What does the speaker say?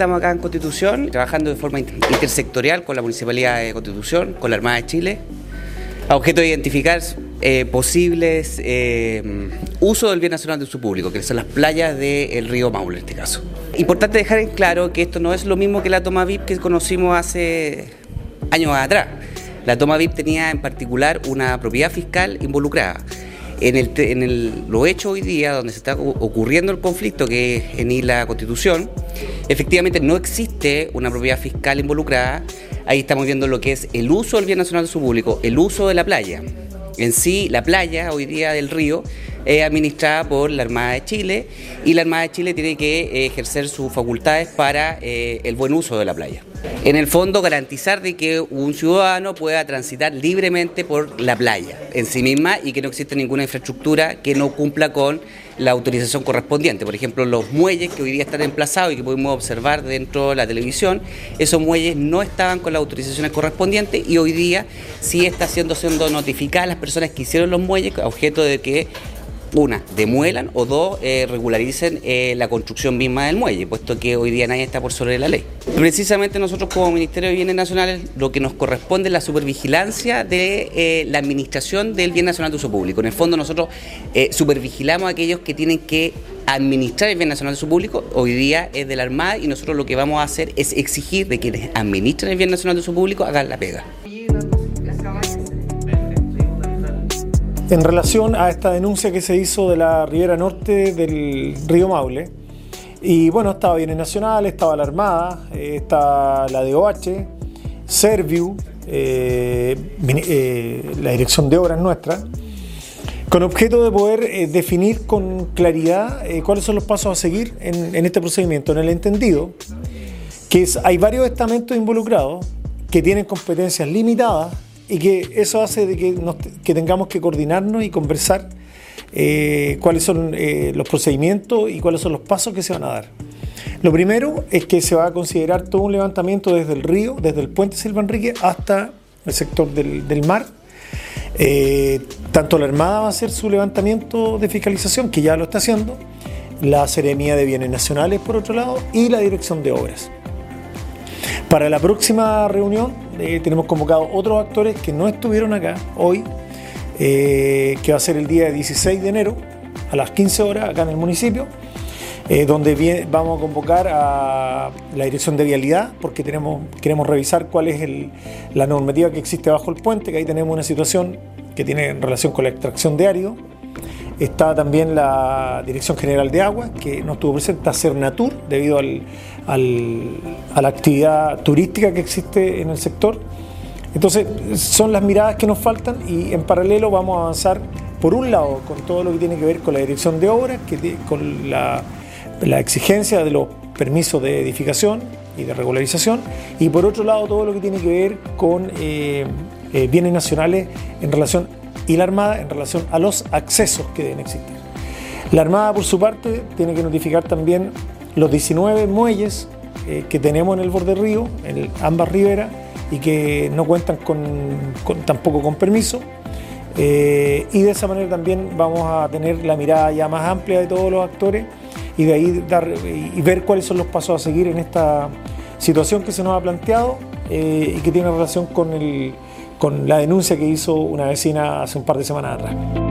Estamos acá en Constitución, trabajando de forma intersectorial con la Municipalidad de Constitución, con la Armada de Chile, a objeto de identificar eh, posibles eh, del bien nacional de su público, que son las playas del río Maule en este caso. Importante dejar en claro que esto no es lo mismo que la toma VIP que conocimos hace años atrás. La toma VIP tenía en particular una propiedad fiscal involucrada. En, el, en el, lo hecho hoy día, donde se está ocurriendo el conflicto, que es en la Constitución, efectivamente no existe una propiedad fiscal involucrada. Ahí estamos viendo lo que es el uso del bien nacional de su público, el uso de la playa. En sí, la playa hoy día del río es administrada por la Armada de Chile y la Armada de Chile tiene que eh, ejercer sus facultades para eh, el buen uso de la playa. En el fondo, garantizar de que un ciudadano pueda transitar libremente por la playa en sí misma y que no exista ninguna infraestructura que no cumpla con la autorización correspondiente. Por ejemplo, los muelles que hoy día están emplazados y que podemos observar dentro de la televisión, esos muelles no estaban con las autorizaciones correspondientes y hoy día sí está siendo, siendo notificadas las personas que hicieron los muelles objeto de que una, demuelan o dos, eh, regularicen eh, la construcción misma del muelle, puesto que hoy día nadie está por sobre la ley. Precisamente nosotros como Ministerio de Bienes Nacionales lo que nos corresponde es la supervigilancia de eh, la administración del bien nacional de uso público. En el fondo nosotros supervigilamos a aquellos que tienen que administrar el bien nacional de uso público, hoy día es de la Armada y nosotros lo que vamos a hacer es exigir de quienes administran el bien nacional de uso público hagan la pega. En relación a esta denuncia que se hizo de la ribera norte del río Maule. Y bueno, estaba Bienes Nacional, estaba la Armada, eh, está la DOH, Serviu, eh, eh, la Dirección de Obras nuestra, con objeto de poder definir con claridad cuáles son los pasos a seguir en, este procedimiento, en el entendido que hay varios estamentos involucrados que tienen competencias limitadas y que eso hace de que, tengamos que coordinarnos y conversar eh, cuáles son eh, los procedimientos y cuáles son los pasos que se van a dar. Lo primero es que se va a considerar todo un levantamiento desde el río, desde el puente Silva Enrique hasta el sector del, mar. Eh, tanto la Armada va a hacer su levantamiento de fiscalización, que ya lo está haciendo, la Seremía de Bienes Nacionales por otro lado y la Dirección de Obras. Para la próxima reunión eh, tenemos convocados otros actores que no estuvieron acá hoy, eh, que va a ser el día 16 de enero a las 15 horas acá en el municipio, eh, donde vamos a convocar a la dirección de vialidad porque tenemos, queremos revisar cuál es la normativa que existe bajo el puente, que ahí tenemos una situación que tiene relación con la extracción de árido. Está también la Dirección General de Agua, que no estuvo presente, a Cernatur, debido al, a la actividad turística que existe en el sector. Entonces, son las miradas que nos faltan y en paralelo vamos a avanzar, por un lado, con todo lo que tiene que ver con la dirección de obras, que, con la, exigencia de los permisos de edificación y de regularización, y por otro lado, todo lo que tiene que ver con eh, eh, bienes nacionales en relación, y la Armada en relación a los accesos que deben existir. La Armada, por su parte, tiene que notificar también los 19 muelles eh, que tenemos en el borde río, en ambas riberas, y que no cuentan con, tampoco con permiso. Eh, y de esa manera también vamos a tener la mirada ya más amplia de todos los actores y de ahí dar y ver cuáles son los pasos a seguir en esta situación que se nos ha planteado eh, y que tiene relación con, el, con la denuncia que hizo una vecina hace un par de semanas atrás.